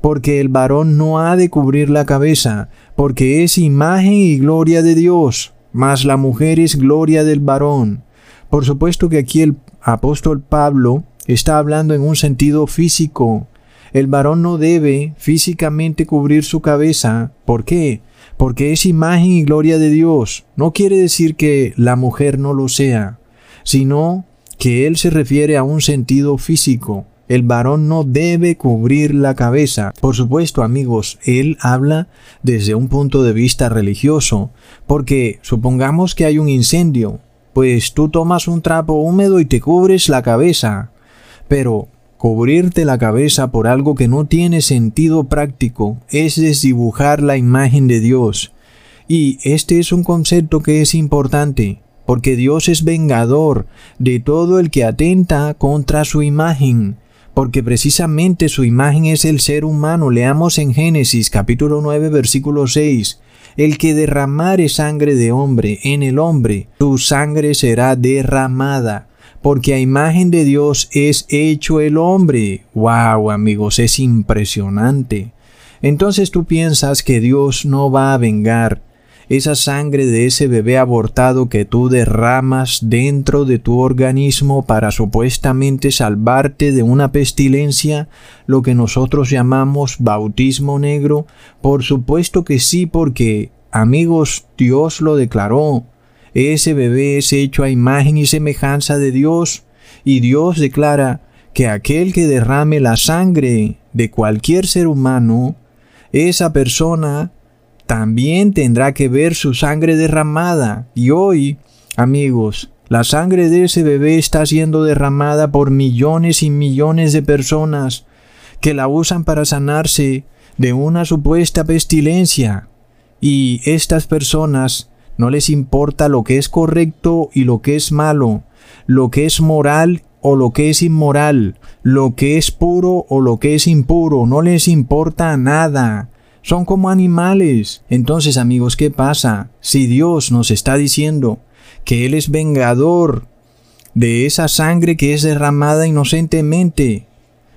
porque el varón no ha de cubrir la cabeza, porque es imagen y gloria de Dios, mas la mujer es gloria del varón. Por supuesto que aquí el apóstol Pablo está hablando en un sentido físico. El varón no debe físicamente cubrir su cabeza. ¿Por qué? Porque es imagen y gloria de Dios. No quiere decir que la mujer no lo sea, sino que él se refiere a un sentido físico. El varón no debe cubrir la cabeza. Por supuesto, amigos, él habla desde un punto de vista religioso, porque supongamos que hay un incendio, pues tú tomas un trapo húmedo y te cubres la cabeza. Pero cubrirte la cabeza por algo que no tiene sentido práctico es desdibujar la imagen de Dios. Y este es un concepto que es importante porque Dios es vengador de todo el que atenta contra su imagen, porque precisamente su imagen es el ser humano. Leamos en Génesis capítulo 9 versículo 6. El que derramare sangre de hombre en el hombre, su sangre será derramada, porque a imagen de Dios es hecho el hombre. ¡Wow, amigos! Es impresionante. Entonces tú piensas que Dios no va a vengar esa sangre de ese bebé abortado que tú derramas dentro de tu organismo para supuestamente salvarte de una pestilencia, lo que nosotros llamamos bautismo negro? Por supuesto que sí, porque, amigos, Dios lo declaró. Ese bebé es hecho a imagen y semejanza de Dios, Y Dios declara que aquel que derrame la sangre de cualquier ser humano, esa persona también tendrá que ver su sangre derramada. Y hoy, amigos, la sangre de ese bebé está siendo derramada por millones y millones de personas que la usan para sanarse de una supuesta pestilencia. Y estas personas no les importa lo que es correcto y lo que es malo, lo que es moral o lo que es inmoral, lo que es puro o lo que es impuro, no les importa nada. Son como animales. Entonces, amigos, ¿qué pasa? Si Dios nos está diciendo que Él es vengador de esa sangre que es derramada inocentemente,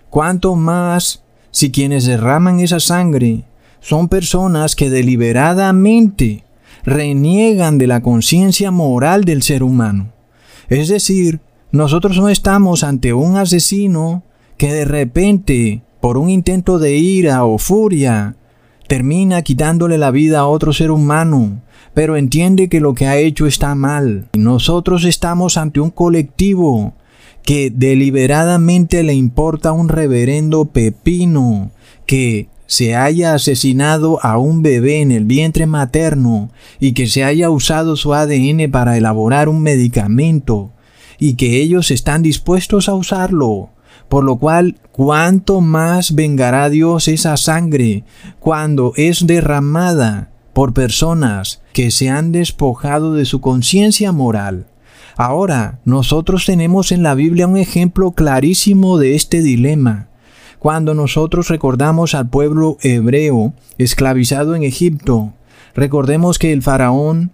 ¿cuánto más si quienes derraman esa sangre son personas que deliberadamente reniegan de la conciencia moral del ser humano? Es decir, nosotros no estamos ante un asesino que de repente, por un intento de ira o furia, termina quitándole la vida a otro ser humano, pero entiende que lo que ha hecho está mal. Nosotros estamos ante un colectivo que deliberadamente le importa un reverendo pepino que se haya asesinado a un bebé en el vientre materno y que se haya usado su ADN para elaborar un medicamento y que ellos están dispuestos a usarlo. Por lo cual, cuánto más vengará Dios esa sangre cuando es derramada por personas que se han despojado de su conciencia moral. Ahora, nosotros tenemos en la Biblia un ejemplo clarísimo de este dilema. Cuando nosotros recordamos al pueblo hebreo esclavizado en Egipto, recordemos que el faraón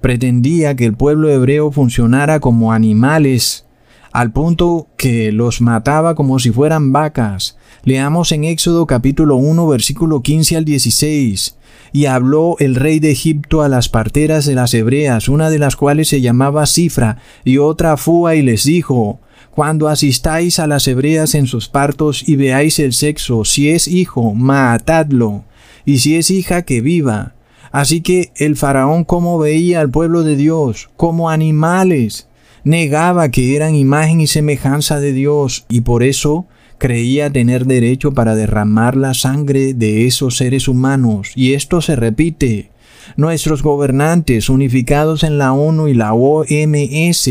pretendía que el pueblo hebreo funcionara como animales, al punto que los mataba como si fueran vacas. Leamos en Éxodo capítulo 1 versículo 15 al 16. Y habló el rey de Egipto a las parteras de las hebreas, una de las cuales se llamaba Cifra y otra Fua, y les dijo, Cuando asistáis a las hebreas en sus partos y veáis el sexo, si es hijo, matadlo, y si es hija, que viva Así que el faraón como veía al pueblo de Dios como animales, negaba que eran imagen y semejanza de Dios y por eso creía tener derecho para derramar la sangre de esos seres humanos. Y esto se repite. Nuestros gobernantes unificados en la ONU y la OMS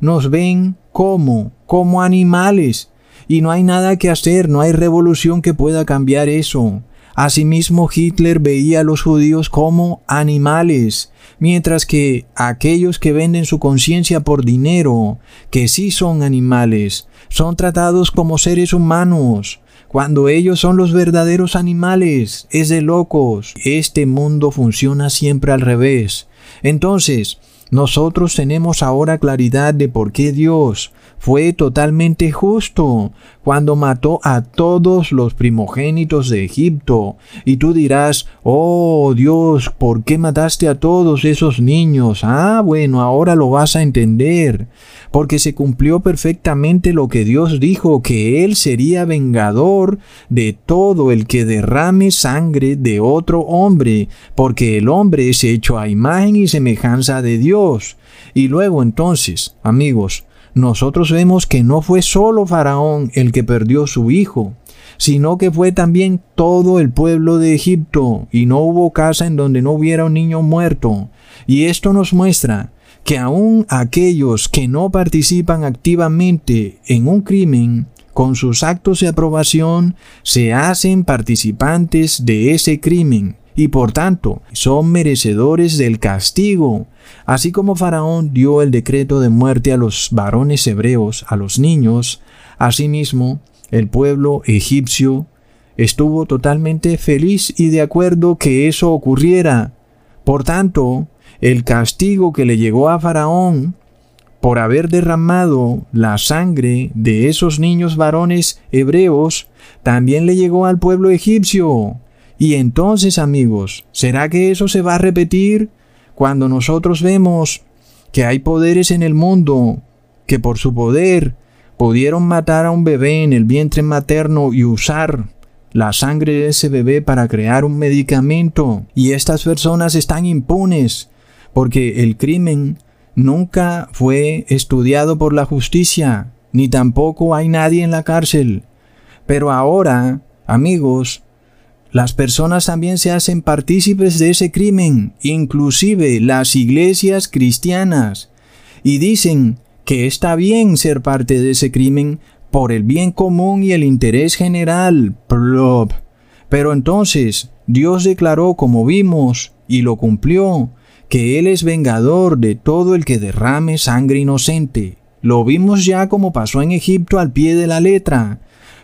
nos ven como, como animales. Y no hay nada que hacer, no hay revolución que pueda cambiar eso. Asimismo, Hitler veía a los judíos como animales, mientras que aquellos que venden su conciencia por dinero, que sí son animales, son tratados como seres humanos, cuando ellos son los verdaderos animales. Es de locos. Este mundo funciona siempre al revés. Entonces, nosotros tenemos ahora claridad de por qué Dios fue totalmente justo cuando mató a todos los primogénitos de Egipto. Y tú dirás, oh Dios, ¿por qué mataste a todos esos niños? Ah, bueno, ahora lo vas a entender. Porque se cumplió perfectamente lo que Dios dijo, que Él sería vengador de todo el que derrame sangre de otro hombre, porque el hombre es hecho a imagen y semejanza de Dios. Y luego entonces, amigos, nosotros vemos que no fue solo Faraón el que perdió su hijo, sino que fue también todo el pueblo de Egipto, y no hubo casa en donde no hubiera un niño muerto. Y esto nos muestra que aun aquellos que no participan activamente en un crimen, con sus actos de aprobación, se hacen participantes de ese crimen y por tanto son merecedores del castigo. Así como Faraón dio el decreto de muerte a los varones hebreos, a los niños, asimismo el pueblo egipcio estuvo totalmente feliz y de acuerdo que eso ocurriera. Por tanto, el castigo que le llegó a Faraón por haber derramado la sangre de esos niños varones hebreos, también le llegó al pueblo egipcio. Y entonces, amigos, ¿será que eso se va a repetir cuando nosotros vemos que hay poderes en el mundo que por su poder pudieron matar a un bebé en el vientre materno y usar la sangre de ese bebé para crear un medicamento? Y estas personas están impunes porque el crimen nunca fue estudiado por la justicia, ni tampoco hay nadie en la cárcel. Pero ahora, amigos, las personas también se hacen partícipes de ese crimen, inclusive las iglesias cristianas, y dicen que está bien ser parte de ese crimen por el bien común y el interés general. Plop. Pero entonces Dios declaró, como vimos, y lo cumplió, que Él es vengador de todo el que derrame sangre inocente. Lo vimos ya como pasó en Egipto al pie de la letra,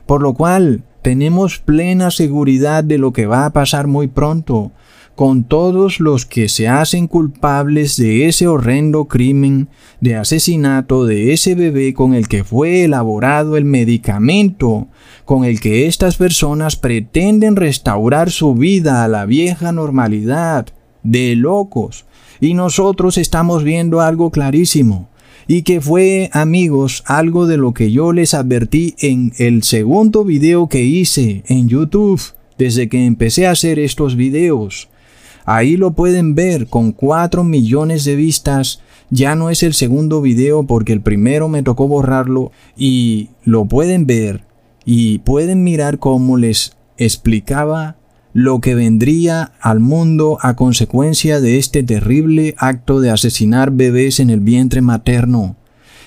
por lo cual tenemos plena seguridad de lo que va a pasar muy pronto con todos los que se hacen culpables de ese horrendo crimen de asesinato de ese bebé con el que fue elaborado el medicamento con el que estas personas pretenden restaurar su vida a la vieja normalidad de locos. Y nosotros estamos viendo algo clarísimo y que fue, amigos, algo de lo que yo les advertí en el segundo video que hice en YouTube desde que empecé a hacer estos videos. Ahí lo pueden ver con 4 millones de vistas. Ya no es el segundo video porque el primero me tocó borrarlo y lo pueden ver y pueden mirar cómo les explicaba lo que vendría al mundo a consecuencia de este terrible acto de asesinar bebés en el vientre materno.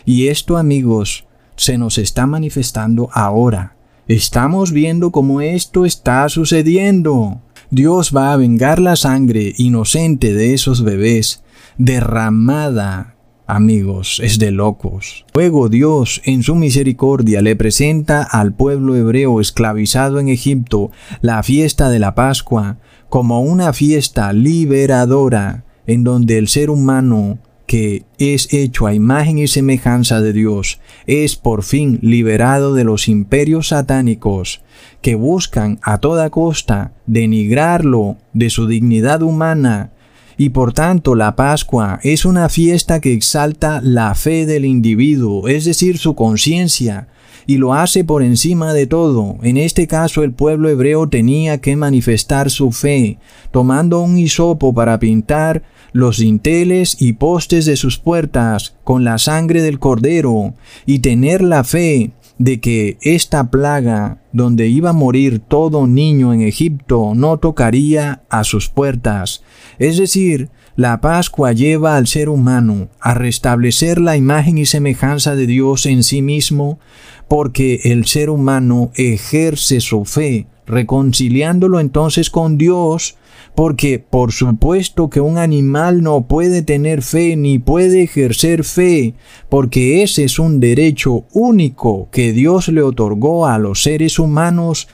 Y esto, amigos, se nos está manifestando ahora. Estamos viendo cómo esto está sucediendo. Dios va a vengar la sangre inocente de esos bebés, derramada amigos, es de locos. Luego Dios, en su misericordia, le presenta al pueblo hebreo esclavizado en Egipto la fiesta de la Pascua como una fiesta liberadora en donde el ser humano que es hecho a imagen y semejanza de Dios, es por fin liberado de los imperios satánicos que buscan a toda costa denigrarlo de su dignidad humana y por tanto la Pascua es una fiesta que exalta la fe del individuo, es decir, su conciencia, y lo hace por encima de todo. En este caso el pueblo hebreo tenía que manifestar su fe, tomando un hisopo para pintar los dinteles y postes de sus puertas con la sangre del cordero, y tener la fe de que esta plaga, donde iba a morir todo niño en Egipto, no tocaría a sus puertas. Es decir, la Pascua lleva al ser humano a restablecer la imagen y semejanza de Dios en sí mismo, porque el ser humano ejerce su fe, reconciliándolo entonces con Dios, porque por supuesto que un animal no puede tener fe ni puede ejercer fe, porque ese es un derecho único que Dios le otorgó a los seres humanos,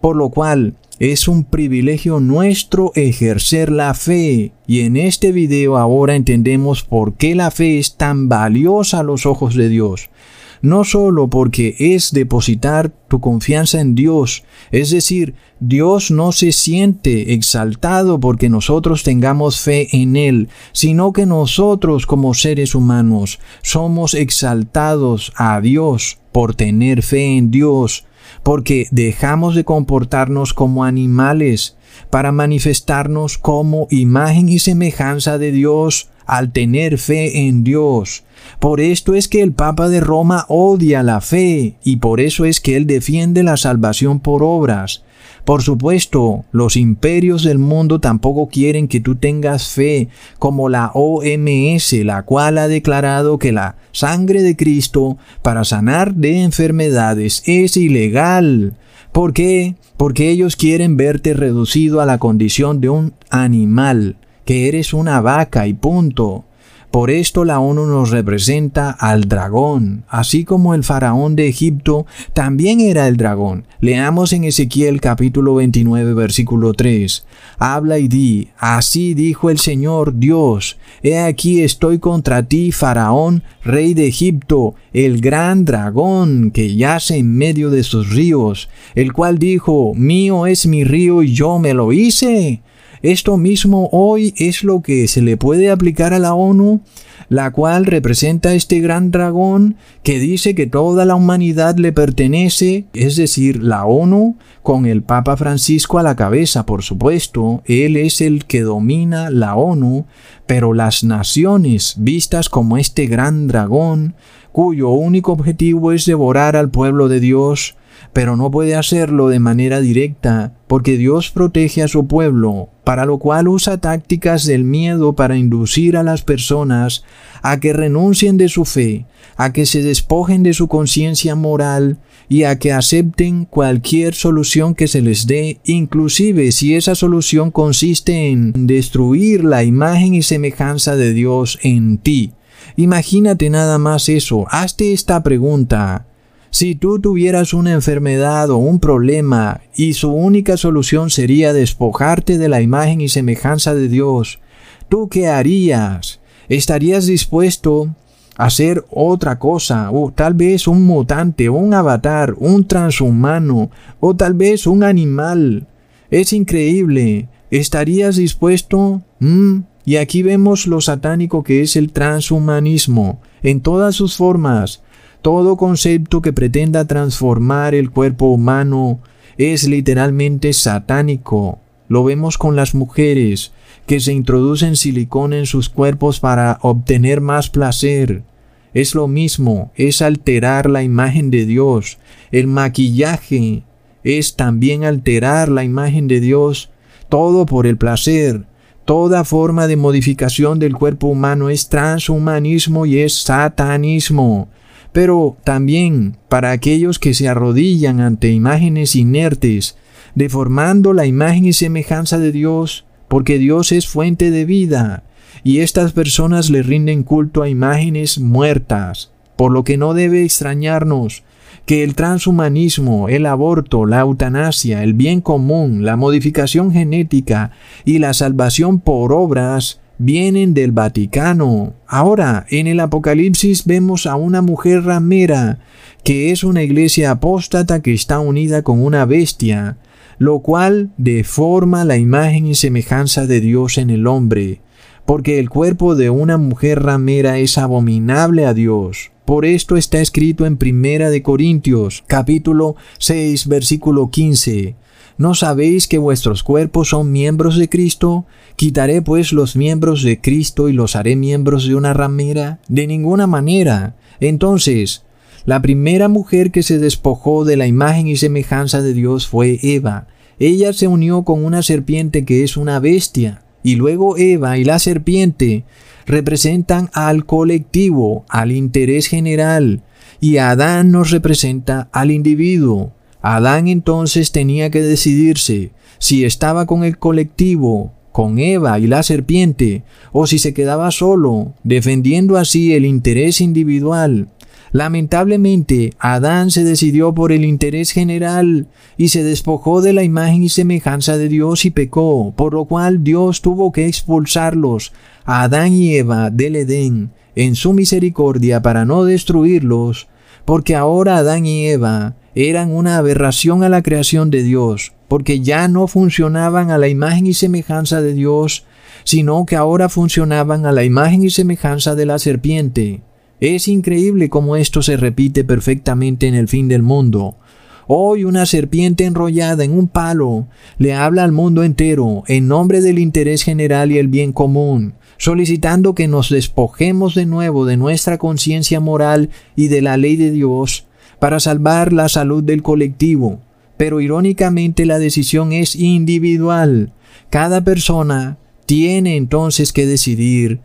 por lo cual es un privilegio nuestro ejercer la fe. Y en este video ahora entendemos por qué la fe es tan valiosa a los ojos de Dios no solo porque es depositar tu confianza en Dios, es decir, Dios no se siente exaltado porque nosotros tengamos fe en Él, sino que nosotros como seres humanos somos exaltados a Dios por tener fe en Dios, porque dejamos de comportarnos como animales para manifestarnos como imagen y semejanza de Dios al tener fe en Dios. Por esto es que el Papa de Roma odia la fe y por eso es que él defiende la salvación por obras. Por supuesto, los imperios del mundo tampoco quieren que tú tengas fe, como la OMS, la cual ha declarado que la sangre de Cristo para sanar de enfermedades es ilegal. ¿Por qué? Porque ellos quieren verte reducido a la condición de un animal que eres una vaca y punto. Por esto la ONU nos representa al dragón, así como el faraón de Egipto también era el dragón. Leamos en Ezequiel capítulo 29 versículo 3. Habla y di, así dijo el Señor Dios, he aquí estoy contra ti, faraón, rey de Egipto, el gran dragón que yace en medio de sus ríos, el cual dijo, mío es mi río y yo me lo hice. Esto mismo hoy es lo que se le puede aplicar a la ONU. la cual representa este gran dragón que dice que toda la humanidad le pertenece, es decir, la ONU, con el Papa Francisco a la cabeza, por supuesto, él es el que domina la ONU, pero las naciones vistas como este gran dragón, cuyo único objetivo es devorar al pueblo de Dios, pero no puede hacerlo de manera directa, porque Dios protege a su pueblo, para lo cual usa tácticas del miedo para inducir a las personas a que renuncien de su fe, a que se despojen de su conciencia moral y a que acepten cualquier solución que se les dé, inclusive si esa solución consiste en destruir la imagen y semejanza de Dios en ti. Imagínate nada más eso, hazte esta pregunta. Si tú tuvieras una enfermedad o un problema y su única solución sería despojarte de la imagen y semejanza de Dios, ¿tú qué harías? ¿Estarías dispuesto a hacer otra cosa? O tal vez un mutante, un avatar, un transhumano, o tal vez un animal. Es increíble. ¿Estarías dispuesto? ¿Mm? Y aquí vemos lo satánico que es el transhumanismo, en todas sus formas, todo concepto que pretenda transformar el cuerpo humano es literalmente satánico. Lo vemos con las mujeres que se introducen silicón en sus cuerpos para obtener más placer. Es lo mismo, es alterar la imagen de Dios. El maquillaje es también alterar la imagen de Dios, todo por el placer. Toda forma de modificación del cuerpo humano es transhumanismo y es satanismo pero también para aquellos que se arrodillan ante imágenes inertes, deformando la imagen y semejanza de Dios, porque Dios es fuente de vida, y estas personas le rinden culto a imágenes muertas, por lo que no debe extrañarnos que el transhumanismo, el aborto, la eutanasia, el bien común, la modificación genética y la salvación por obras vienen del Vaticano. Ahora, en el Apocalipsis vemos a una mujer ramera, que es una iglesia apóstata que está unida con una bestia, lo cual deforma la imagen y semejanza de Dios en el hombre, porque el cuerpo de una mujer ramera es abominable a Dios. Por esto está escrito en Primera de Corintios, capítulo 6, versículo 15. ¿No sabéis que vuestros cuerpos son miembros de Cristo? ¿Quitaré pues los miembros de Cristo y los haré miembros de una ramera? De ninguna manera. Entonces, la primera mujer que se despojó de la imagen y semejanza de Dios fue Eva. Ella se unió con una serpiente que es una bestia. Y luego Eva y la serpiente representan al colectivo, al interés general, y Adán nos representa al individuo. Adán entonces tenía que decidirse si estaba con el colectivo, con Eva y la serpiente, o si se quedaba solo, defendiendo así el interés individual. Lamentablemente, Adán se decidió por el interés general y se despojó de la imagen y semejanza de Dios y pecó, por lo cual Dios tuvo que expulsarlos, a Adán y Eva, del Edén, en su misericordia para no destruirlos, porque ahora Adán y Eva eran una aberración a la creación de Dios, porque ya no funcionaban a la imagen y semejanza de Dios, sino que ahora funcionaban a la imagen y semejanza de la serpiente. Es increíble cómo esto se repite perfectamente en el fin del mundo. Hoy una serpiente enrollada en un palo le habla al mundo entero en nombre del interés general y el bien común, solicitando que nos despojemos de nuevo de nuestra conciencia moral y de la ley de Dios para salvar la salud del colectivo. Pero irónicamente la decisión es individual. Cada persona tiene entonces que decidir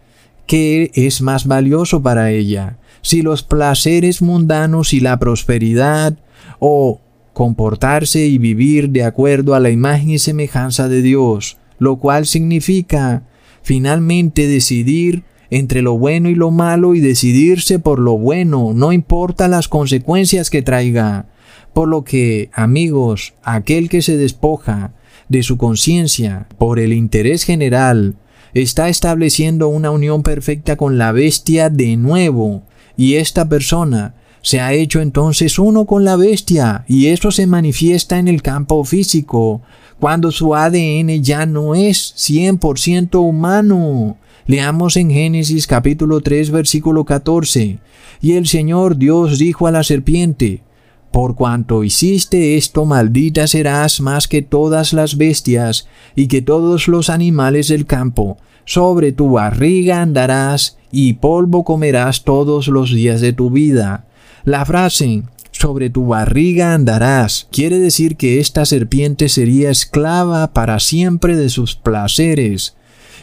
qué es más valioso para ella, si los placeres mundanos y la prosperidad o comportarse y vivir de acuerdo a la imagen y semejanza de Dios, lo cual significa finalmente decidir entre lo bueno y lo malo y decidirse por lo bueno, no importa las consecuencias que traiga. Por lo que, amigos, aquel que se despoja de su conciencia por el interés general, está estableciendo una unión perfecta con la bestia de nuevo, y esta persona se ha hecho entonces uno con la bestia, y eso se manifiesta en el campo físico, cuando su ADN ya no es 100% humano, Leamos en Génesis capítulo 3 versículo 14. Y el Señor Dios dijo a la serpiente, Por cuanto hiciste esto, maldita serás más que todas las bestias y que todos los animales del campo. Sobre tu barriga andarás y polvo comerás todos los días de tu vida. La frase sobre tu barriga andarás quiere decir que esta serpiente sería esclava para siempre de sus placeres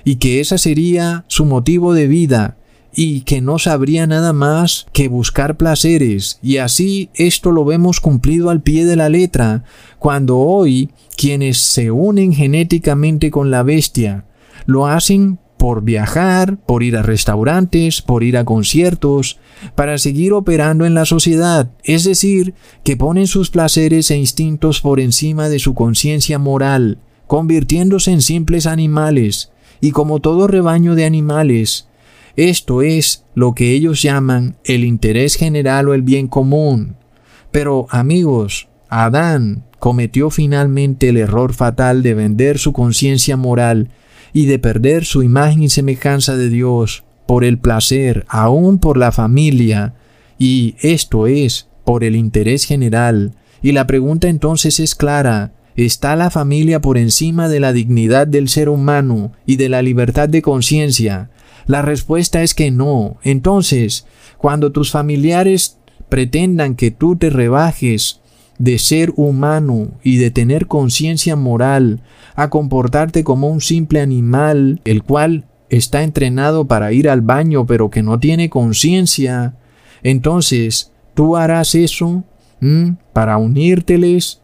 y que esa sería su motivo de vida y que no sabría nada más que buscar placeres. Y así esto lo vemos cumplido al pie de la letra cuando hoy quienes se unen genéticamente con la bestia lo hacen por viajar, por ir a restaurantes, por ir a conciertos, para seguir operando en la sociedad, es decir, que ponen sus placeres e instintos por encima de su conciencia moral, convirtiéndose en simples animales, y como todo rebaño de animales, esto es lo que ellos llaman el interés general o el bien común. Pero amigos, Adán cometió finalmente el error fatal de vender su conciencia moral y de perder su imagen y semejanza de Dios por el placer, aún por la familia, y esto es por el interés general. Y la pregunta entonces es clara, ¿está la familia por encima de la dignidad del ser humano y de la libertad de conciencia? La respuesta es que no. Entonces, cuando tus familiares pretendan que tú te rebajes de ser humano y de tener conciencia moral, a comportarte como un simple animal, el cual está entrenado para ir al baño pero que no tiene conciencia, entonces tú harás eso para unírteles.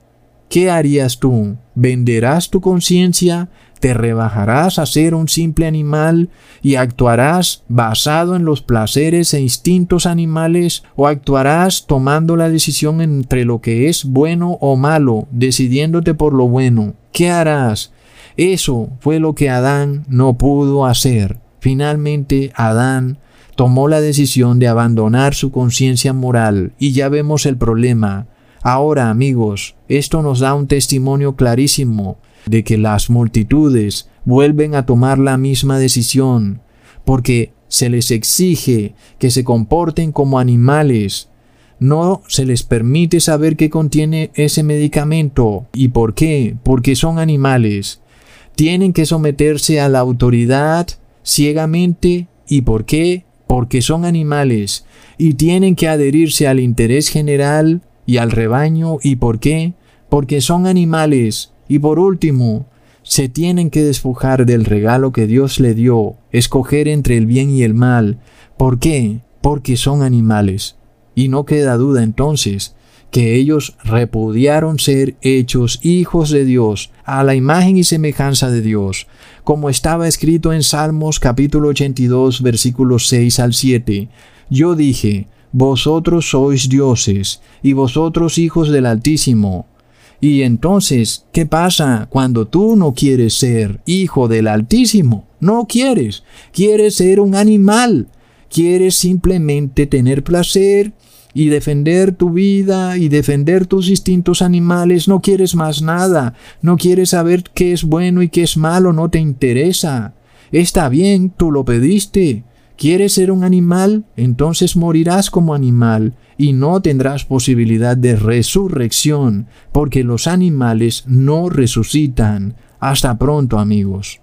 ¿Qué harías tú? ¿Venderás tu conciencia te rebajarás a ser un simple animal y actuarás basado en los placeres e instintos animales o actuarás tomando la decisión entre lo que es bueno o malo, decidiéndote por lo bueno. ¿Qué harás? Eso fue lo que Adán no pudo hacer. Finalmente Adán tomó la decisión de abandonar su conciencia moral y ya vemos el problema. Ahora, amigos, esto nos da un testimonio clarísimo de que las multitudes vuelven a tomar la misma decisión, porque se les exige que se comporten como animales. No se les permite saber qué contiene ese medicamento y por qué, porque son animales. Tienen que someterse a la autoridad ciegamente y por qué, porque son animales y tienen que adherirse al interés general y al rebaño y por qué, porque son animales y por último, se tienen que despojar del regalo que Dios le dio, escoger entre el bien y el mal. ¿Por qué? Porque son animales. Y no queda duda entonces que ellos repudiaron ser hechos hijos de Dios, a la imagen y semejanza de Dios, como estaba escrito en Salmos capítulo 82 versículos 6 al 7. Yo dije, Vosotros sois dioses, y vosotros hijos del Altísimo. Y entonces, ¿qué pasa cuando tú no quieres ser hijo del Altísimo? No quieres, quieres ser un animal, quieres simplemente tener placer y defender tu vida y defender tus instintos animales, no quieres más nada, no quieres saber qué es bueno y qué es malo, no te interesa. Está bien, tú lo pediste, ¿Quieres ser un animal? Entonces morirás como animal y no tendrás posibilidad de resurrección, porque los animales no resucitan. Hasta pronto amigos.